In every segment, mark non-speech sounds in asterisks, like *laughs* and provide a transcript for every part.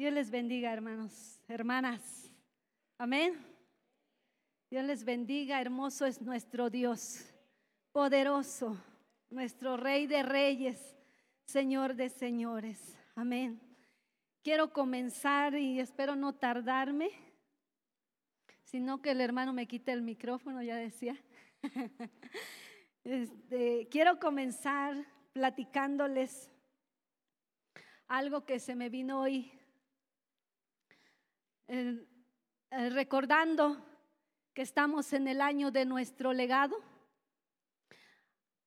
Dios les bendiga, hermanos, hermanas. Amén. Dios les bendiga, hermoso es nuestro Dios, poderoso, nuestro Rey de Reyes, Señor de Señores. Amén. Quiero comenzar y espero no tardarme, sino que el hermano me quite el micrófono, ya decía. *laughs* Este, quiero comenzar platicándoles algo que se me vino hoy, eh, recordando que estamos en el año de nuestro legado,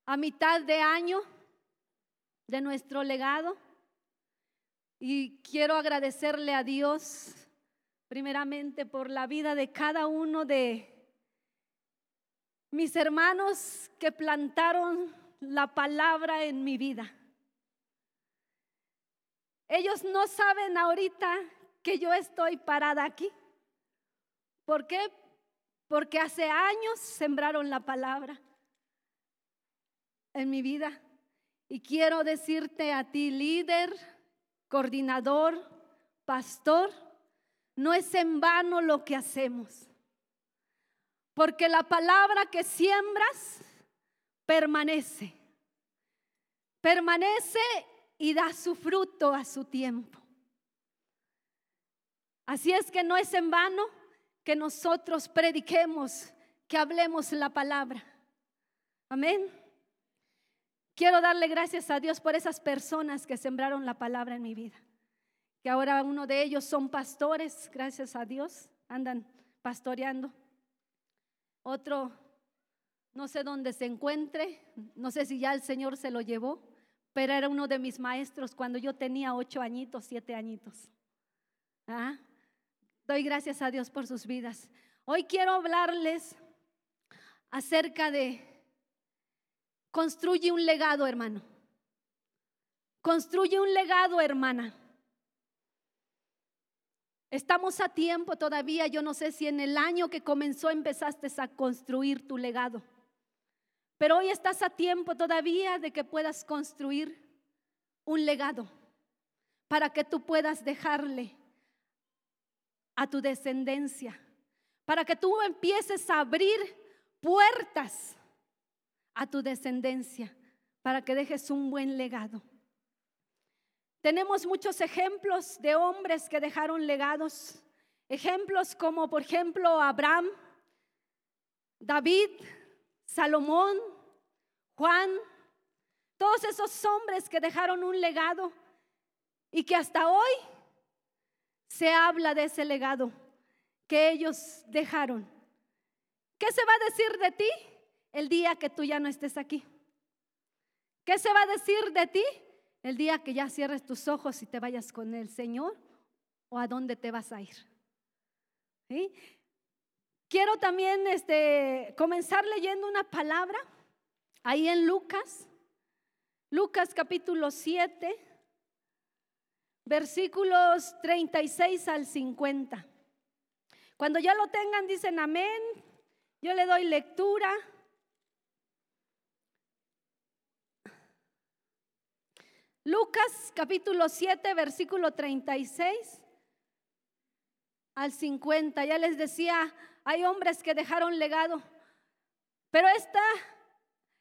a mitad de año de nuestro legado, y quiero agradecerle a Dios primeramente por la vida de cada uno de mis hermanos que plantaron la palabra en mi vida. Ellos no saben ahorita que yo estoy parada aquí. ¿Por qué? Porque hace años sembraron la palabra en mi vida. Y quiero decirte a ti, líder, coordinador, pastor, no es en vano lo que hacemos. Porque la palabra que siembras permanece. Permanece y da su fruto a su tiempo. Así es que no es en vano que nosotros prediquemos, que hablemos la palabra. Amén. Quiero darle gracias a Dios por esas personas que sembraron la palabra en mi vida. Que ahora uno de ellos son pastores, gracias a Dios, andan pastoreando. Otro, no sé dónde se encuentre, no sé si ya el Señor se lo llevó, pero era uno de mis maestros cuando yo tenía ocho añitos, siete añitos. ¿Ah? Doy gracias a Dios por sus vidas. Hoy quiero hablarles acerca de construye un legado, hermano. Construye un legado, hermana. Estamos a tiempo todavía, yo no sé si en el año que comenzó empezaste a construir tu legado, pero hoy estás a tiempo todavía de que puedas construir un legado para que tú puedas dejarle a tu descendencia, para que tú empieces a abrir puertas a tu descendencia, para que dejes un buen legado. Tenemos muchos ejemplos de hombres que dejaron legados. Ejemplos como por ejemplo Abraham, David, Salomón, Juan, todos esos hombres que dejaron un legado y que hasta hoy se habla de ese legado que ellos dejaron. ¿Qué se va a decir de ti el día que tú ya no estés aquí? ¿Qué se va a decir de ti el día que ya cierres tus ojos y te vayas con el Señor o a dónde te vas a ir. Quiero también este, comenzar leyendo una palabra ahí en Lucas, Lucas capítulo 7, versículos 36 al 50. Cuando ya lo tengan, dicen amén. Yo le doy lectura. Lucas capítulo 7, versículo 36 al 50. Ya les decía, hay hombres que dejaron legado. Pero esta,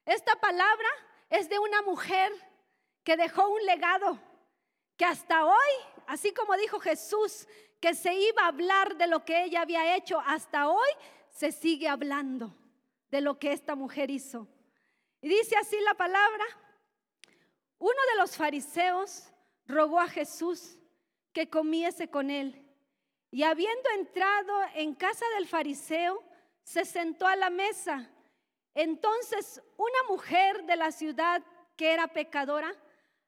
esta palabra es de una mujer que dejó un legado, que hasta hoy, así como dijo Jesús, que se iba a hablar de lo que ella había hecho, hasta hoy se sigue hablando de lo que esta mujer hizo. Y dice así la palabra, uno de los fariseos rogó a Jesús que comiese con él. Y habiendo entrado en casa del fariseo, se sentó a la mesa. Entonces una mujer de la ciudad que era pecadora,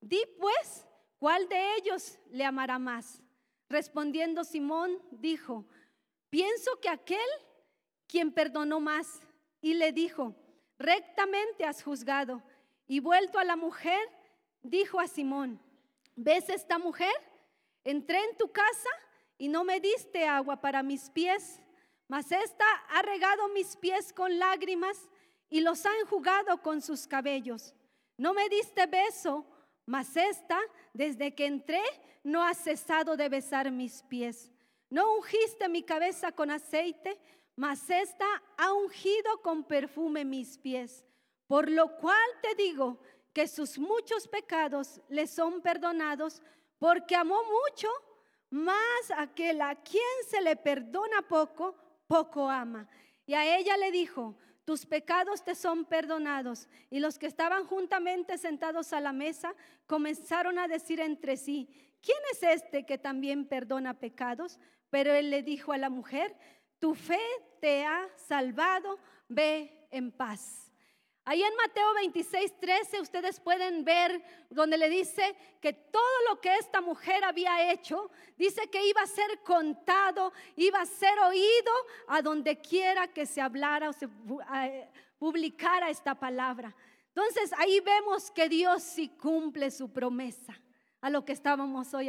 Di pues, ¿cuál de ellos le amará más? Respondiendo Simón, dijo, pienso que aquel quien perdonó más. Y le dijo, rectamente has juzgado. Y vuelto a la mujer, dijo a Simón, ¿ves esta mujer? Entré en tu casa y no me diste agua para mis pies, mas esta ha regado mis pies con lágrimas y los ha enjugado con sus cabellos. No me diste beso, mas esta, desde que entré, no ha cesado de besar mis pies. No ungiste mi cabeza con aceite, mas esta ha ungido con perfume mis pies. Por lo cual te digo que sus muchos pecados le son perdonados, porque amó mucho, más aquel a quien se le perdona poco, poco ama. Y a ella le dijo, tus pecados te son perdonados. Y los que estaban juntamente sentados a la mesa comenzaron a decir entre sí, ¿quién es este que también perdona pecados? Pero él le dijo a la mujer, tu fe te ha salvado, ve en paz. Ahí en Mateo 26, 13 ustedes pueden ver donde le dice que todo lo que esta mujer había hecho, dice que iba a ser contado, iba a ser oído a donde quiera que se hablara o se publicara esta palabra. Entonces ahí vemos que Dios sí cumple su promesa a lo que estábamos hoy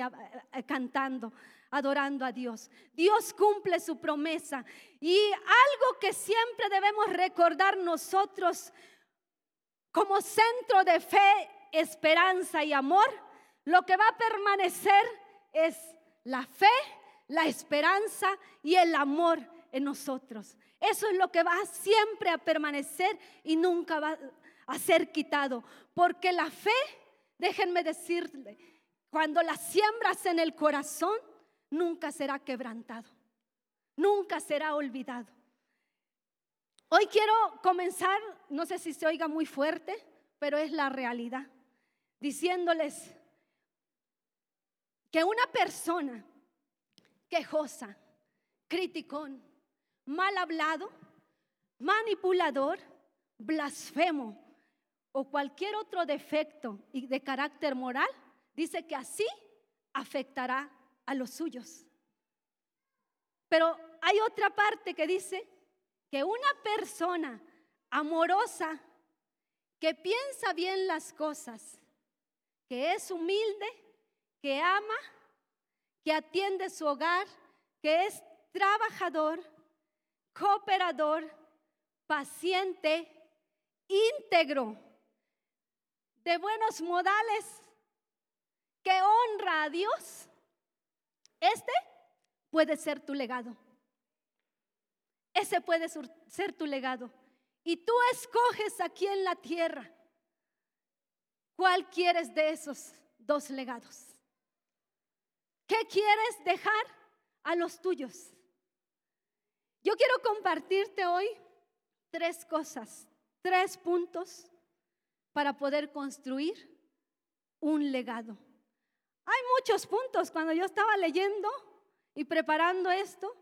cantando adorando a Dios. Dios cumple su promesa. Y algo que siempre debemos recordar nosotros como centro de fe, esperanza y amor, lo que va a permanecer es la fe, la esperanza y el amor en nosotros. Eso es lo que va siempre a permanecer y nunca va a ser quitado. Porque la fe, déjenme decirle, cuando la siembras en el corazón, nunca será quebrantado, nunca será olvidado. Hoy quiero comenzar, no sé si se oiga muy fuerte, pero es la realidad, diciéndoles que una persona quejosa, criticón, mal hablado, manipulador, blasfemo o cualquier otro defecto de carácter moral, dice que así afectará a los suyos. Pero hay otra parte que dice que una persona amorosa, que piensa bien las cosas, que es humilde, que ama, que atiende su hogar, que es trabajador, cooperador, paciente, íntegro, de buenos modales, que honra a Dios, este puede ser tu legado. Ese puede ser tu legado. Y tú escoges aquí en la tierra cuál quieres de esos dos legados. ¿Qué quieres dejar a los tuyos? Yo quiero compartirte hoy tres cosas, tres puntos para poder construir un legado. Hay muchos puntos. Cuando yo estaba leyendo y preparando esto,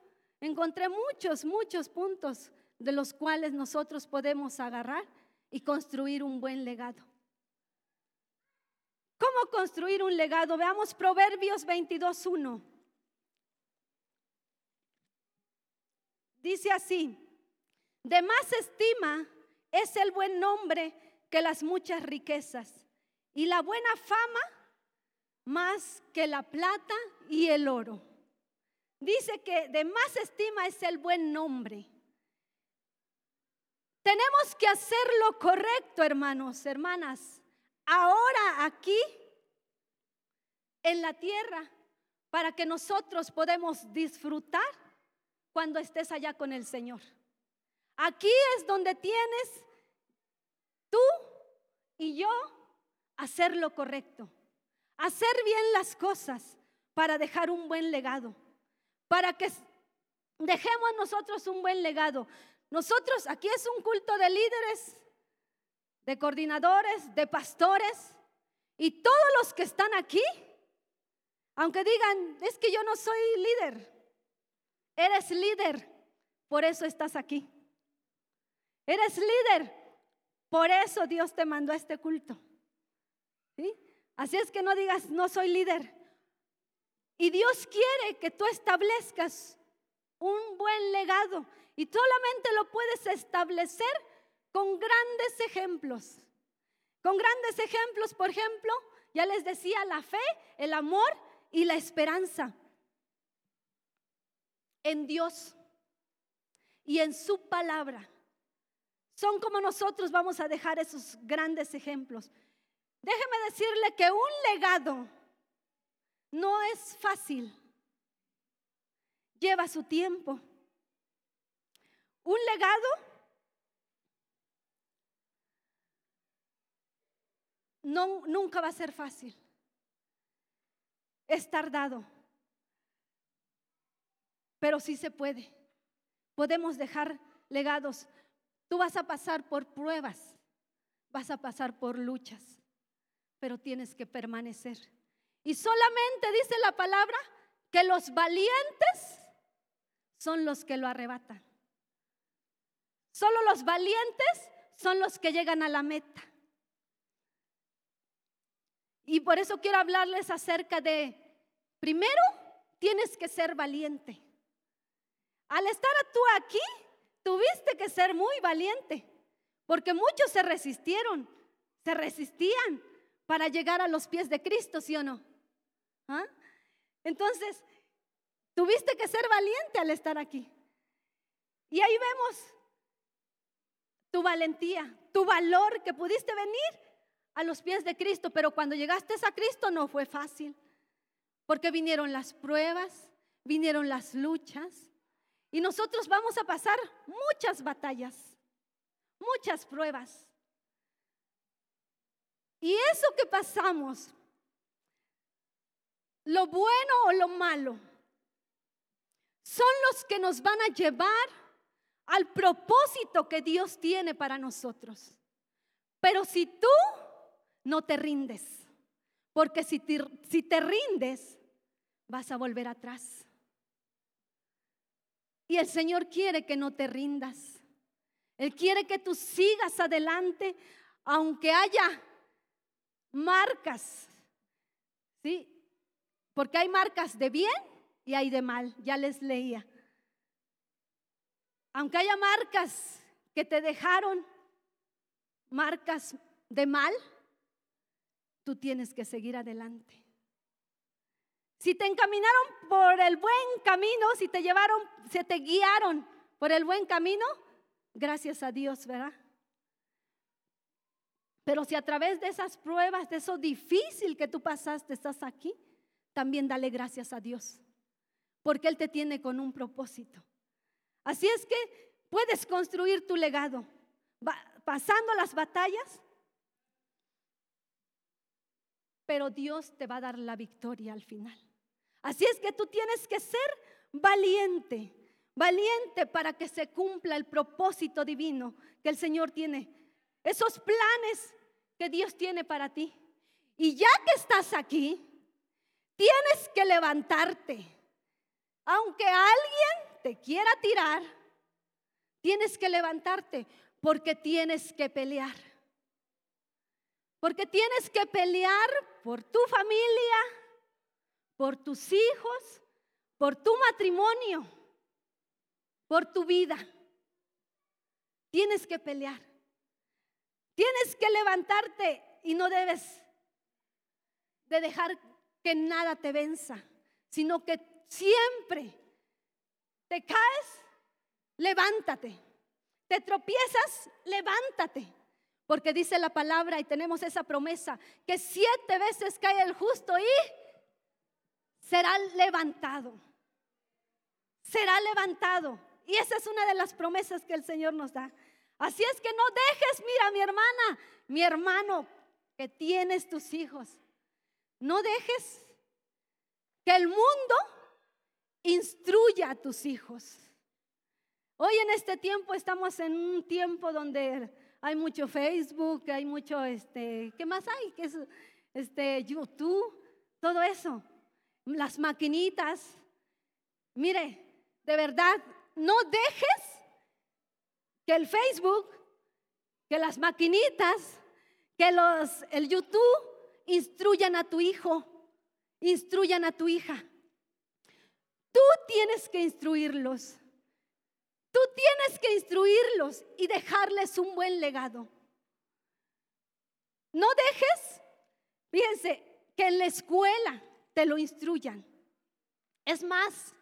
encontré muchos, muchos puntos de los cuales nosotros podemos agarrar y construir un buen legado. ¿Cómo construir un legado? Veamos Proverbios 22.1. Dice así, de más estima es el buen nombre que las muchas riquezas y la buena fama más que la plata y el oro. Dice que de más estima es el buen nombre. Tenemos que hacer lo correcto, hermanos, hermanas, ahora aquí en la tierra, para que nosotros podamos disfrutar cuando estés allá con el Señor. Aquí es donde tienes tú y yo hacer lo correcto, hacer bien las cosas, para dejar un buen legado, para que dejemos nosotros un buen legado. Nosotros, aquí es un culto de líderes, de coordinadores, de pastores, y todos los que están aquí, aunque digan, es que yo no soy líder, eres líder, por eso estás aquí. Eres líder, por eso Dios te mandó este culto. ¿Sí? Así es que no digas, no soy líder. Y Dios quiere que tú establezcas un buen legado. Y solamente lo puedes establecer con grandes ejemplos. Con grandes ejemplos, por ejemplo, ya les decía, la fe, el amor y la esperanza en Dios y en su palabra. Son como nosotros vamos a dejar esos grandes ejemplos. Déjeme decirle que un legado no es fácil. Lleva su tiempo. Un legado no, nunca va a ser fácil. Es tardado. Pero sí se puede. Podemos dejar legados. Tú vas a pasar por pruebas, vas a pasar por luchas, pero tienes que permanecer. Y solamente dice la palabra que los valientes son los que lo arrebatan. Solo los valientes son los que llegan a la meta. Y por eso quiero hablarles acerca de, primero, tienes que ser valiente. Al estar tú aquí, tuviste que ser muy valiente, porque muchos se resistieron, se resistían para llegar a los pies de Cristo, ¿sí o no? ¿Ah? Entonces, tuviste que ser valiente al estar aquí. Y ahí vemos tu valentía, tu valor que pudiste venir a los pies de Cristo, pero cuando llegaste a Cristo no fue fácil, porque vinieron las pruebas, vinieron las luchas, y nosotros vamos a pasar muchas batallas, muchas pruebas. Y eso que pasamos lo bueno o lo malo, son los que nos van a llevar al propósito que Dios tiene para nosotros. Pero si tú no te rindes, porque si te, rindes, vas a volver atrás. Y el Señor quiere que no te rindas. Él quiere que tú sigas adelante, aunque haya marcas, ¿sí? Porque hay marcas de bien y hay de mal, ya les leía. Aunque haya marcas que te dejaron, marcas de mal, tú tienes que seguir adelante. Si te encaminaron por el buen camino, si te llevaron, se te guiaron por el buen camino, gracias a Dios, ¿verdad? Pero si a través de esas pruebas, de eso difícil que tú pasaste, estás aquí, también dale gracias a Dios, porque Él te tiene con un propósito. Así es que puedes construir tu legado pasando las batallas, pero Dios te va a dar la victoria al final. Así es que tú tienes que ser valiente, valiente para que se cumpla el propósito divino que el Señor tiene, esos planes que Dios tiene para ti. Y ya que estás aquí, Tienes que levantarte. Aunque alguien te quiera tirar, tienes que levantarte porque tienes que pelear. Porque tienes que pelear por tu familia, por tus hijos, por tu matrimonio, por tu vida. Tienes que pelear. Tienes que levantarte y no debes de dejar que nada te venza, sino que siempre te caes, levántate. Te tropiezas, levántate. Porque dice la palabra y tenemos esa promesa, que siete veces cae el justo y será levantado. Será levantado. Y esa es una de las promesas que el Señor nos da. Así es que no dejes, mira mi hermana, mi hermano, que tienes tus hijos. No dejes que el mundo instruya a tus hijos. Hoy en este tiempo estamos en un tiempo donde hay mucho Facebook, hay mucho, este, ¿qué más hay? ¿Qué es, este, YouTube, todo eso, las maquinitas. Mire, de verdad, no dejes que el Facebook, que las maquinitas, que los, el YouTube instruyan a tu hijo, instruyan a tu hija. Tú tienes que instruirlos. Tú tienes que instruirlos y dejarles un buen legado. No dejes, fíjense, que en la escuela te lo instruyan. Es más,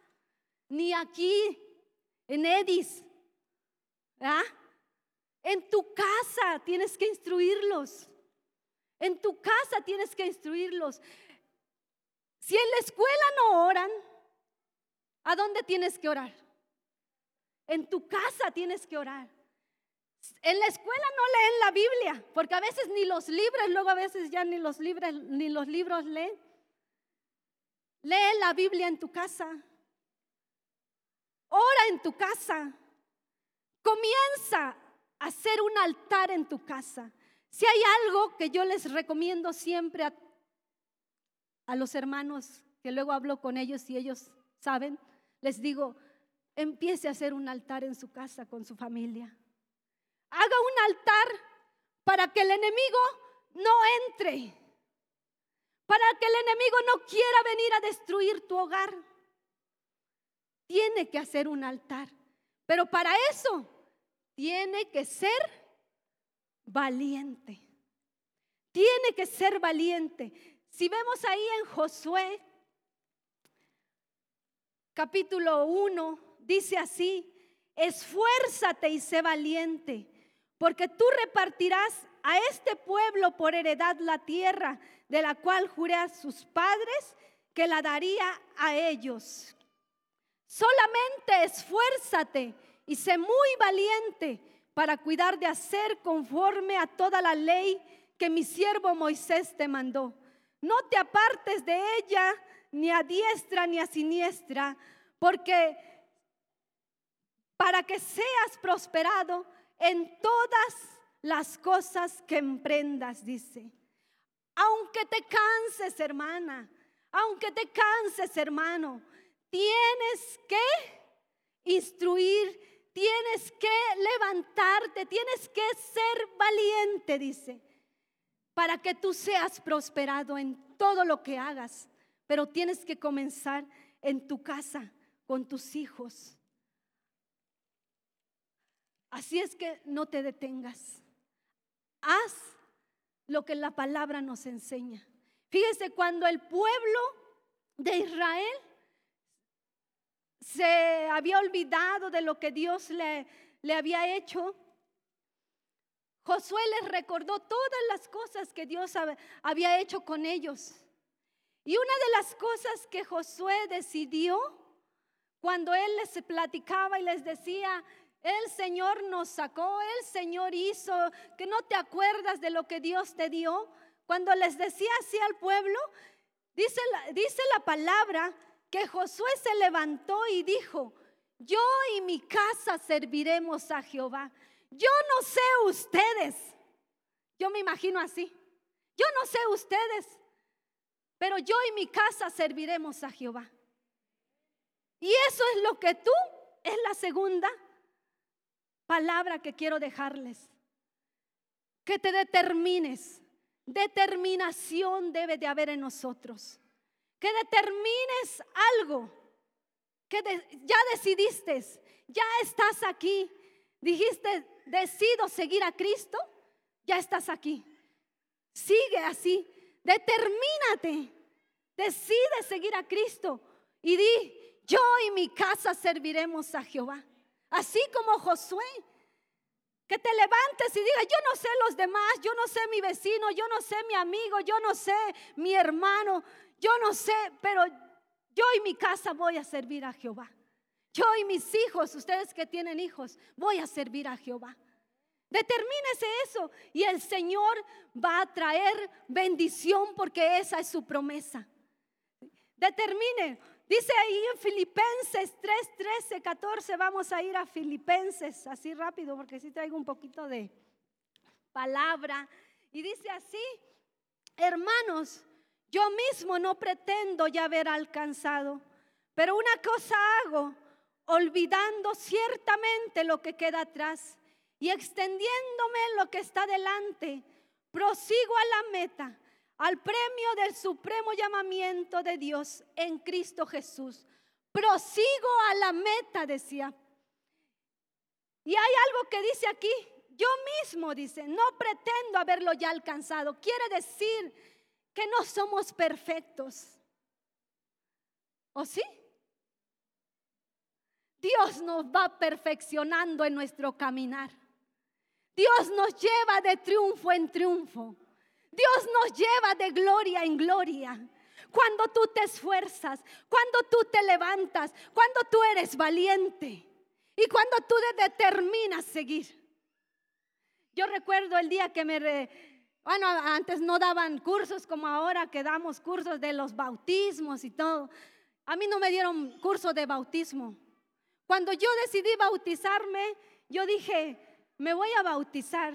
ni aquí, en Edis, ¿ah? en tu casa tienes que instruirlos. En tu casa tienes que instruirlos. Si en la escuela no oran, ¿a dónde tienes que orar? En tu casa tienes que orar. En la escuela no leen la Biblia, porque a veces ni los libros, luego a veces ya ni los libros, ni los libros leen. Lee la Biblia en tu casa. Ora en tu casa. Comienza a hacer un altar en tu casa. Si hay algo que yo les recomiendo siempre a, los hermanos, que luego hablo con ellos y ellos saben, les digo, empiece a hacer un altar en su casa con su familia. Haga un altar para que el enemigo no entre, para que el enemigo no quiera venir a destruir tu hogar. Tiene que hacer un altar, pero para eso tiene que ser valiente. Tiene que ser valiente. Si vemos ahí en Josué, capítulo 1, dice así, esfuérzate y sé valiente, porque tú repartirás a este pueblo por heredad la tierra de la cual juré a sus padres que la daría a ellos. Solamente esfuérzate y sé muy valiente para cuidar de hacer conforme a toda la ley que mi siervo Moisés te mandó. No te apartes de ella ni a diestra ni a siniestra, porque para que seas prosperado en todas las cosas que emprendas, dice. Aunque te canses, hermana, aunque te canses, hermano, tienes que instruir Tienes que levantarte, tienes que ser valiente, dice, para que tú seas prosperado en todo lo que hagas. Pero tienes que comenzar en tu casa, con tus hijos. Así es que no te detengas. Haz lo que la palabra nos enseña. Fíjese, cuando el pueblo de Israel se había olvidado de lo que Dios le, le había hecho. Josué les recordó todas las cosas que Dios había hecho con ellos. Y una de las cosas que Josué decidió cuando él les platicaba y les decía, el Señor nos sacó, el Señor hizo, que no te acuerdas de lo que Dios te dio. Cuando les decía así al pueblo, dice dice la palabra que Josué se levantó y dijo, yo y mi casa serviremos a Jehová. Yo no sé ustedes, yo me imagino así, yo no sé ustedes, pero yo y mi casa serviremos a Jehová. Y eso es lo que tú, es la segunda palabra que quiero dejarles. Que te determines. Determinación debe de haber en nosotros que determines algo, que ya decidiste, ya estás aquí, dijiste, decido seguir a Cristo, ya estás aquí. Sigue así, determínate, decide seguir a Cristo y di, yo y mi casa serviremos a Jehová. Así como Josué, que te levantes y digas, yo no sé los demás, yo no sé mi vecino, yo no sé mi amigo, yo no sé mi hermano, yo no sé, pero yo y mi casa voy a servir a Jehová. Yo y mis hijos, ustedes que tienen hijos, voy a servir a Jehová. Determínese eso y el Señor va a traer bendición porque esa es su promesa. Determine. Dice ahí en Filipenses 3, 13, 14, vamos a ir a Filipenses, así rápido, porque sí traigo un poquito de palabra. Y dice así, hermanos, yo mismo no pretendo ya haber alcanzado, pero una cosa hago, olvidando ciertamente lo que queda atrás y extendiéndome lo que está delante, prosigo a la meta al premio del supremo llamamiento de Dios en Cristo Jesús. Prosigo a la meta, decía. Y hay algo que dice aquí, yo mismo dice, no pretendo haberlo ya alcanzado. Quiere decir que no somos perfectos. ¿O sí? Dios nos va perfeccionando en nuestro caminar. Dios nos lleva de triunfo en triunfo. Dios nos lleva de gloria en gloria. Cuando tú te esfuerzas, cuando tú te levantas, cuando tú eres valiente y cuando tú determinas seguir. Yo recuerdo el día que me... bueno, antes no daban cursos como ahora que damos cursos de los bautismos y todo. A mí no me dieron curso de bautismo. Cuando yo decidí bautizarme, yo dije, me voy a bautizar,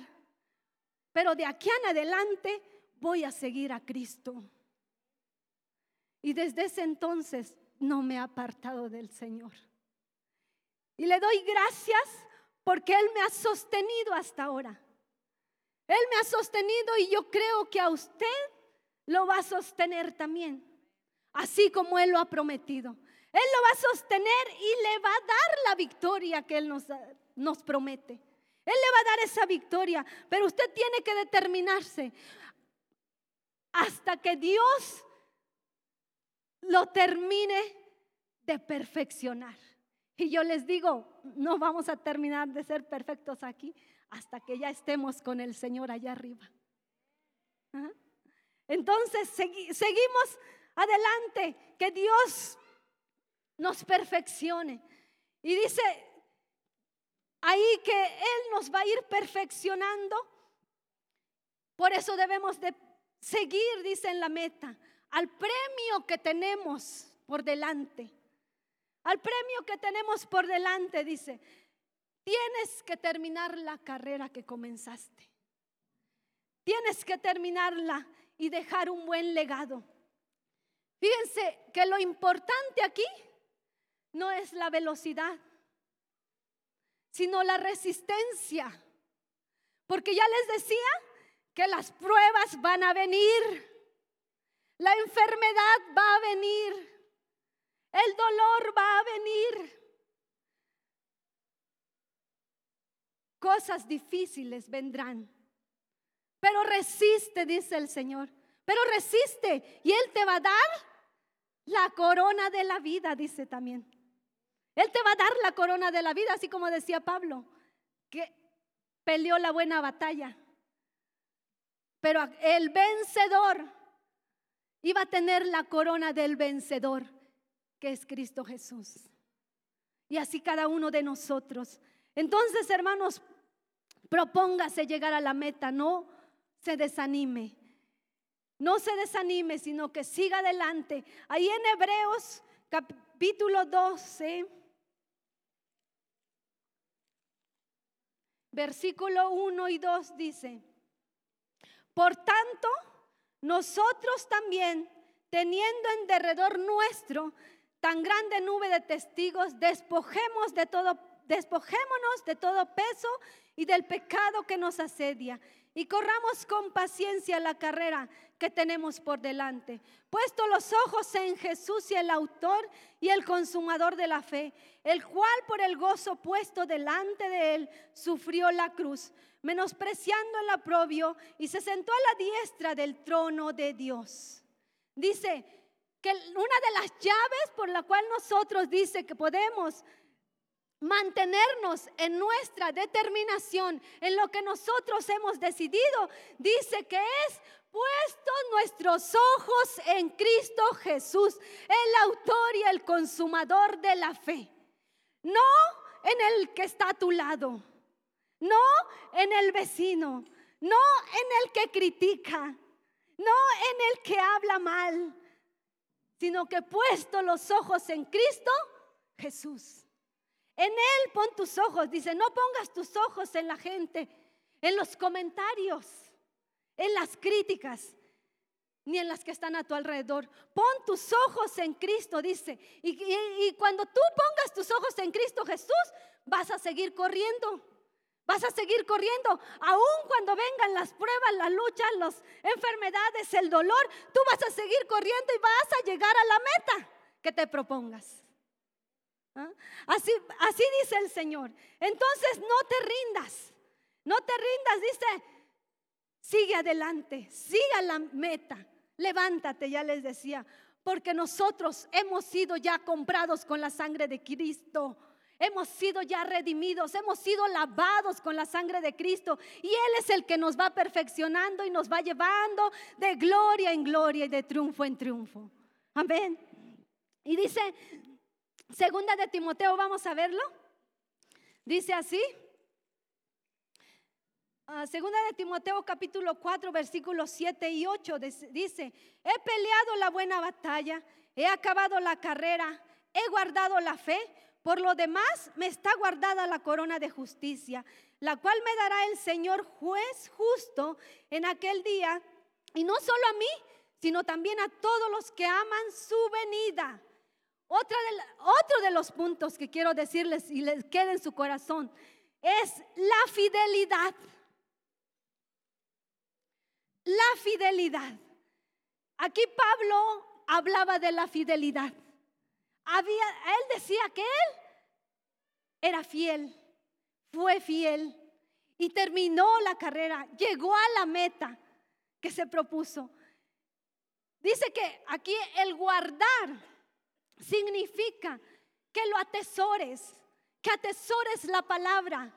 pero de aquí en adelante voy a seguir a Cristo. Y desde ese entonces no me he apartado del Señor. Y le doy gracias porque Él me ha sostenido hasta ahora. Él me ha sostenido y yo creo que a usted lo va a sostener también, así como Él lo ha prometido. Él lo va a sostener y le va a dar la victoria que Él nos, nos promete. Él le va a dar esa victoria, pero usted tiene que determinarse hasta que Dios lo termine de perfeccionar. Y yo les digo, no vamos a terminar de ser perfectos aquí hasta que ya estemos con el Señor allá arriba. Entonces seguimos adelante, que Dios nos perfeccione. Y dice ahí que Él nos va a ir perfeccionando. Por eso debemos de seguir, dice en la meta, al premio que tenemos por delante. Al premio que tenemos por delante, dice, tienes que terminar la carrera que comenzaste. Tienes que terminarla y dejar un buen legado. Fíjense que lo importante aquí no es la velocidad, sino la resistencia. Porque ya les decía que las pruebas van a venir, la enfermedad va a venir, el dolor va a venir. Cosas difíciles vendrán. Pero resiste, dice el Señor. Pero resiste y Él te va a dar la corona de la vida, dice también. Él te va a dar la corona de la vida, así como decía Pablo, que peleó la buena batalla. Pero el vencedor iba a tener la corona del vencedor, que es Cristo Jesús. Y así cada uno de nosotros. Entonces, hermanos, propóngase llegar a la meta, no se desanime. No se desanime, sino que siga adelante. Ahí en Hebreos capítulo 12, versículo 1 y 2 dice, por tanto, nosotros también, teniendo en derredor nuestro tan grande nube de testigos, despojemos de todo, despojémonos de todo peso y del pecado que nos asedia y corramos con paciencia la carrera que tenemos por delante, puesto los ojos en Jesús y el autor y el consumador de la fe, el cual por el gozo puesto delante de él sufrió la cruz menospreciando el aprobio, y se sentó a la diestra del trono de Dios. Dice que una de las llaves por la cual nosotros dice que podemos mantenernos en nuestra determinación, en lo que nosotros hemos decidido, dice que es puesto nuestros ojos en Cristo Jesús, el autor y el consumador de la fe, no en el que está a tu lado no en el vecino, no en el que critica, no en el que habla mal, sino que puesto los ojos en Cristo Jesús. En Él pon tus ojos. Dice, no pongas tus ojos en la gente, en los comentarios, en las críticas, ni en las que están a tu alrededor. Pon tus ojos en Cristo, dice. Y, cuando tú pongas tus ojos en Cristo Jesús, vas a seguir corriendo. Vas a seguir corriendo, aun cuando vengan las pruebas, las luchas, las enfermedades, el dolor, tú vas a seguir corriendo y vas a llegar a la meta que te propongas. ¿Ah? Así, así dice el Señor. Entonces no te rindas, no te rindas, dice, sigue adelante, siga la meta, levántate, ya les decía, porque nosotros hemos sido ya comprados con la sangre de Cristo. Hemos sido ya redimidos, hemos sido lavados con la sangre de Cristo y Él es el que nos va perfeccionando y nos va llevando de gloria en gloria y de triunfo en triunfo. Amén. Y dice, segunda de Timoteo, vamos a verlo. Dice así. Ah, segunda de Timoteo capítulo 4 versículos 7 y 8 dice, he peleado la buena batalla, he acabado la carrera, he guardado la fe. Por lo demás, me está guardada la corona de justicia, la cual me dará el Señor juez justo en aquel día, y no solo a mí, sino también a todos los que aman su venida. Otro de los puntos que quiero decirles y les quede en su corazón es la fidelidad. La fidelidad. Aquí Pablo hablaba de la fidelidad. Él decía que él era fiel, fue fiel y terminó la carrera, llegó a la meta que se propuso. Dice que aquí el guardar significa que lo atesores, que atesores la palabra,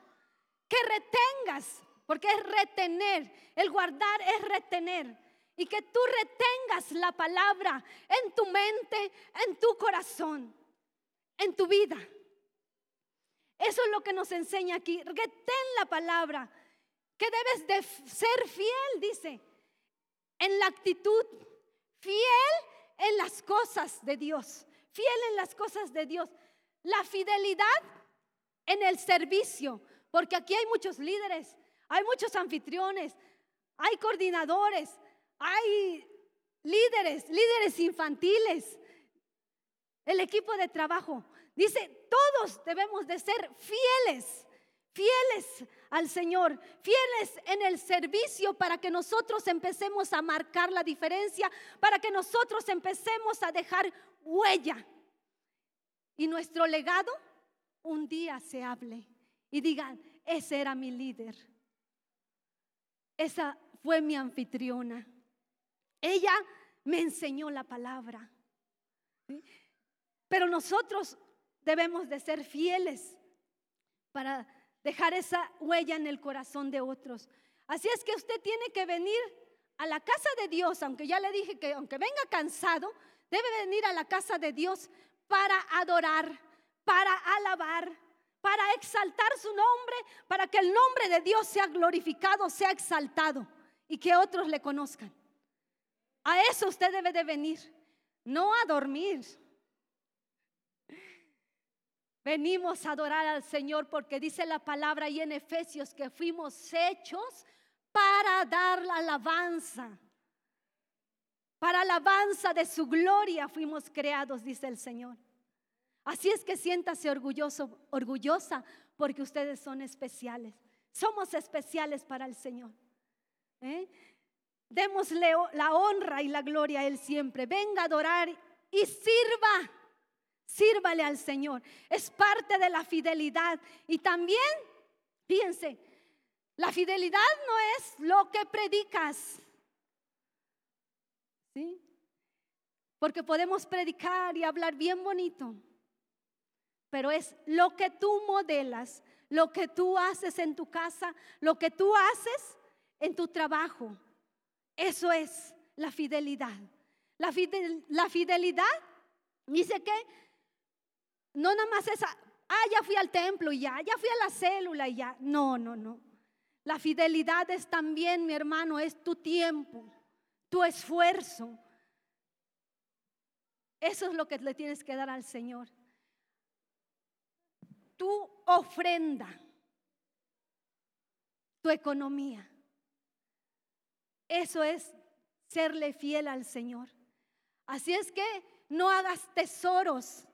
que retengas, porque es retener, el guardar es retener y que tú retengas la palabra en tu mente, en tu corazón, en tu vida. Eso es lo que nos enseña aquí. Retén la palabra, que debes de ser fiel, dice, en la actitud, fiel en las cosas de Dios, fiel en las cosas de Dios. La fidelidad en el servicio, porque aquí hay muchos líderes, hay muchos anfitriones, hay coordinadores, hay líderes, líderes infantiles, el equipo de trabajo. Dice, todos debemos de ser fieles, fieles al Señor, fieles en el servicio para que nosotros empecemos a marcar la diferencia, para que nosotros empecemos a dejar huella. Y nuestro legado un día se hable y digan, ese era mi líder. Esa fue mi anfitriona. Ella me enseñó la palabra. Pero nosotros debemos de ser fieles para dejar esa huella en el corazón de otros. Así es que usted tiene que venir a la casa de Dios, aunque ya le dije que aunque venga cansado, debe venir a la casa de Dios para adorar, para alabar, para exaltar su nombre, para que el nombre de Dios sea glorificado, sea exaltado y que otros le conozcan. A eso usted debe de venir, no a dormir. Venimos a adorar al Señor porque dice la palabra ahí en Efesios que fuimos hechos para dar la alabanza. Para alabanza de su gloria fuimos creados, dice el Señor. Así es que siéntase orgulloso, orgullosa, porque ustedes son especiales. Somos especiales para el Señor. ¿Eh? Démosle la honra y la gloria a Él siempre. Venga a adorar y sirva. Sírvale al Señor. Es parte de la fidelidad. Y también, fíjense, la fidelidad no es lo que predicas. ¿Sí? Porque podemos predicar y hablar bien bonito. Pero es lo que tú modelas, lo que tú haces en tu casa, lo que tú haces en tu trabajo. Eso es la fidelidad. La, fidelidad dice que no nada más esa, ah, ya fui al templo y ya, ya fui a la célula y ya. No, no, no. La fidelidad es también, mi hermano, es tu tiempo, tu esfuerzo. Eso es lo que le tienes que dar al Señor. Tu ofrenda, tu economía. Eso es serle fiel al Señor. Así es que no hagas tesoros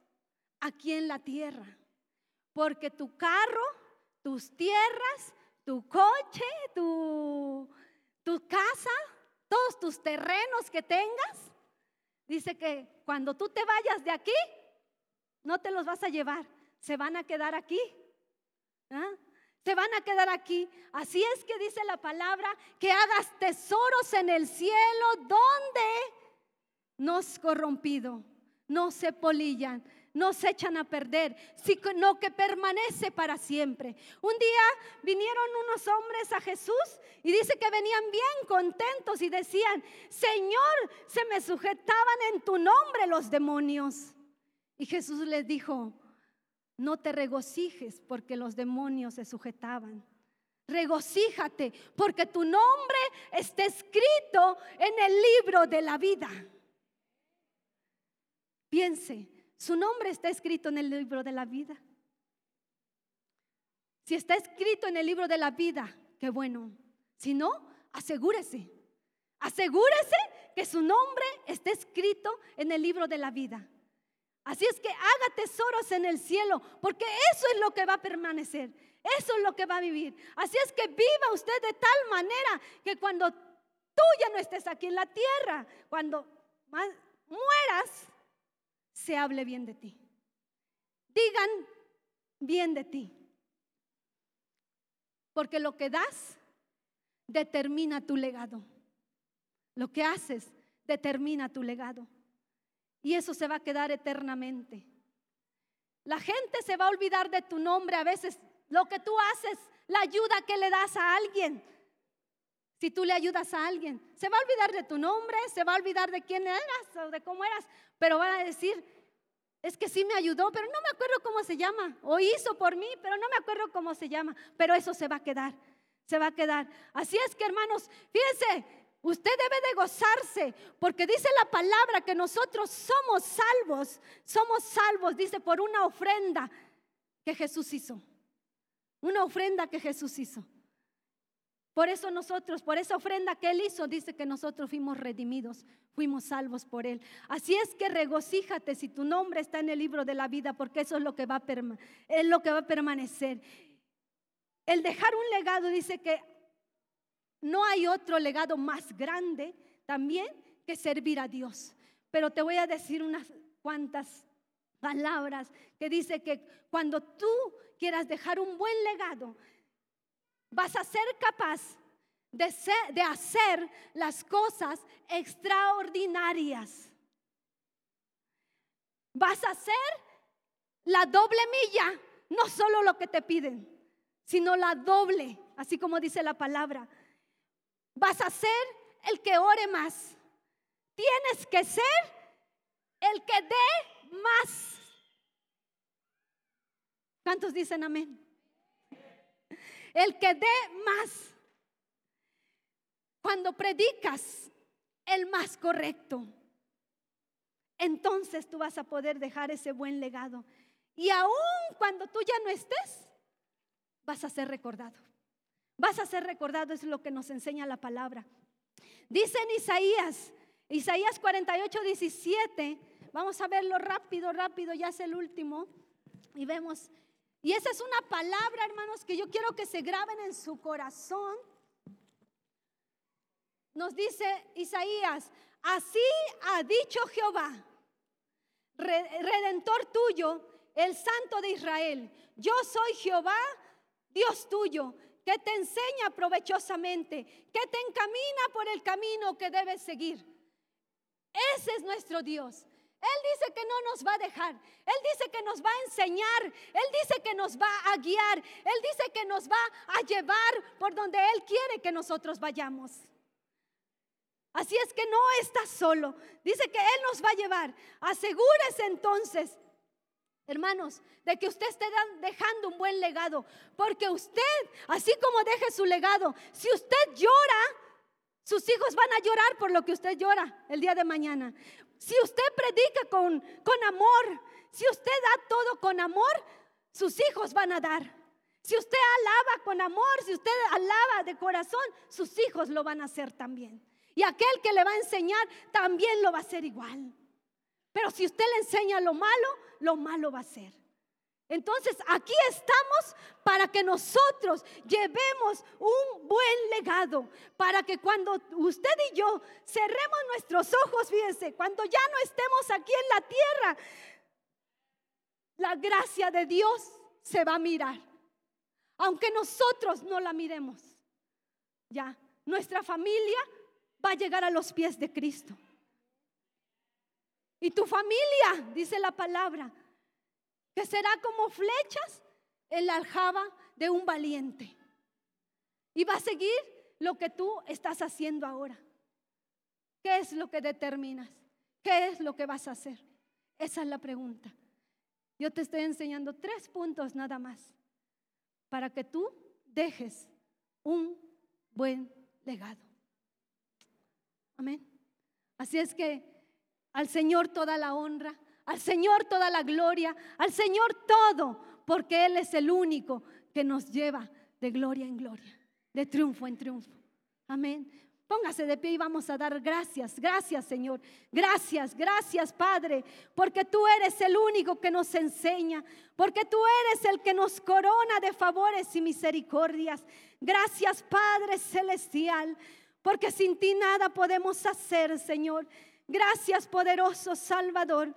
aquí en la tierra, porque tu carro, tus tierras, tu coche, tu, tu casa, todos tus terrenos que tengas, dice que cuando tú te vayas de aquí, no te los vas a llevar, se van a quedar aquí. ¿ah? Se van a quedar aquí. Así es que dice la palabra que hagas tesoros en el cielo donde no es corrompido, no se polillan, no se echan a perder, sino que permanece para siempre. Un día vinieron unos hombres a Jesús y dice que venían bien contentos y decían, Señor, se me sujetaban en tu nombre los demonios. Y Jesús les dijo, no te regocijes porque los demonios se sujetaban. Regocíjate porque tu nombre está escrito en el libro de la vida. Piense, su nombre está escrito en el libro de la vida. Si está escrito en el libro de la vida, qué bueno. Si no, asegúrese. Asegúrese que su nombre esté escrito en el libro de la vida. Así es que haga tesoros en el cielo, porque eso es lo que va a permanecer. Eso es lo que va a vivir. Así es que viva usted de tal manera que cuando tú ya no estés aquí en la tierra, cuando mueras, se hable bien de ti. Digan bien de ti. Porque lo que das determina tu legado. Lo que haces determina tu legado. Y eso se va a quedar eternamente. La gente se va a olvidar de tu nombre a veces. Lo que tú haces, la ayuda que le das a alguien. Si tú le ayudas a alguien, se va a olvidar de tu nombre, se va a olvidar de quién eras o de cómo eras, pero van a decir, es que sí me ayudó, pero no me acuerdo cómo se llama, o hizo por mí, pero no me acuerdo cómo se llama, pero eso se va a quedar, se va a quedar. Así es que hermanos, fíjense, usted debe de gozarse, porque dice la palabra que nosotros somos salvos, somos salvos, dice, por una ofrenda que Jesús hizo, una ofrenda que Jesús hizo. Por eso nosotros, por esa ofrenda que Él hizo, dice que nosotros fuimos redimidos, fuimos salvos por Él. Así es que regocíjate si tu nombre está en el libro de la vida, porque eso es lo que va a, es lo que va a permanecer. El dejar un legado dice que no hay otro legado más grande también que servir a Dios. Pero te voy a decir unas cuantas palabras que dice que cuando tú quieras dejar un buen legado, vas a ser capaz de, hacer las cosas extraordinarias. Vas a hacer la doble milla, no solo lo que te piden, sino la doble, así como dice la palabra. Vas a ser el que ore más. Tienes que ser el que dé más. ¿Cuántos dicen amén? el que dé más. Cuando predicas el más correcto, entonces tú vas a poder dejar ese buen legado. Y aún cuando tú ya no estés, vas a ser recordado. Vas a ser recordado, es lo que nos enseña la palabra. Dice en Isaías, Isaías 48, 17, vamos a verlo rápido, rápido, ya es el último. Y vemos y esa es una palabra, hermanos, que yo quiero que se graben en su corazón. Nos dice Isaías, así ha dicho Jehová, redentor tuyo, el santo de Israel. Yo soy Jehová, Dios tuyo, que te enseña provechosamente, que te encamina por el camino que debes seguir. Ese es nuestro Dios. Él dice que no nos va a dejar. Él dice que nos va a enseñar. Él dice que nos va a guiar. Él dice que nos va a llevar por donde Él quiere que nosotros vayamos. Así es que no está solo. Dice que Él nos va a llevar. Asegúrese entonces, hermanos, de que usted esté dejando un buen legado. Porque usted, así como deje su legado, si usted llora, sus hijos van a llorar por lo que usted llora el día de mañana. Si usted predica con, con amor, si usted da todo con amor, sus hijos van a dar. Si usted alaba con amor, si usted alaba de corazón, sus hijos lo van a hacer también. Y aquel que le va a enseñar también lo va a hacer igual. Pero si usted le enseña lo malo, lo malo va a ser. Entonces aquí estamos para que nosotros llevemos un buen legado, para que cuando usted y yo cerremos nuestros ojos, fíjense, cuando ya no estemos aquí en la tierra, la gracia de Dios se va a mirar, aunque nosotros no la miremos. Ya, nuestra familia va a llegar a los pies de Cristo. Y tu familia, dice la palabra, que será como flechas en la aljaba de un valiente. Y va a seguir lo que tú estás haciendo ahora. ¿Qué es lo que determinas? ¿Qué es lo que vas a hacer? Esa es la pregunta. Yo te estoy enseñando tres puntos nada más para que tú dejes un buen legado. Amén. Así es que al Señor toda la honra, al Señor toda la gloria, al Señor todo, porque Él es el único que nos lleva de gloria en gloria, de triunfo en triunfo. Amén. Póngase de pie y vamos a dar gracias, gracias Señor, gracias, gracias Padre, porque tú eres el único que nos enseña, porque tú eres el que nos corona de favores y misericordias. Gracias Padre Celestial, porque sin ti nada podemos hacer, Señor. Gracias poderoso Salvador.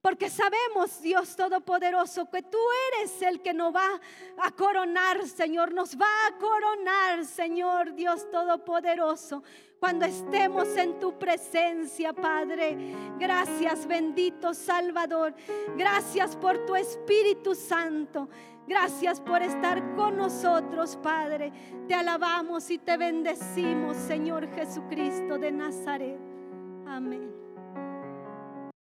Porque sabemos, Dios Todopoderoso, que tú eres el que nos va a coronar, Señor. Nos va a coronar, Señor Dios Todopoderoso, cuando estemos en tu presencia, Padre. Gracias, bendito Salvador. Gracias por tu Espíritu Santo. Gracias por estar con nosotros, Padre. Te alabamos y te bendecimos, Señor Jesucristo de Nazaret. Amén.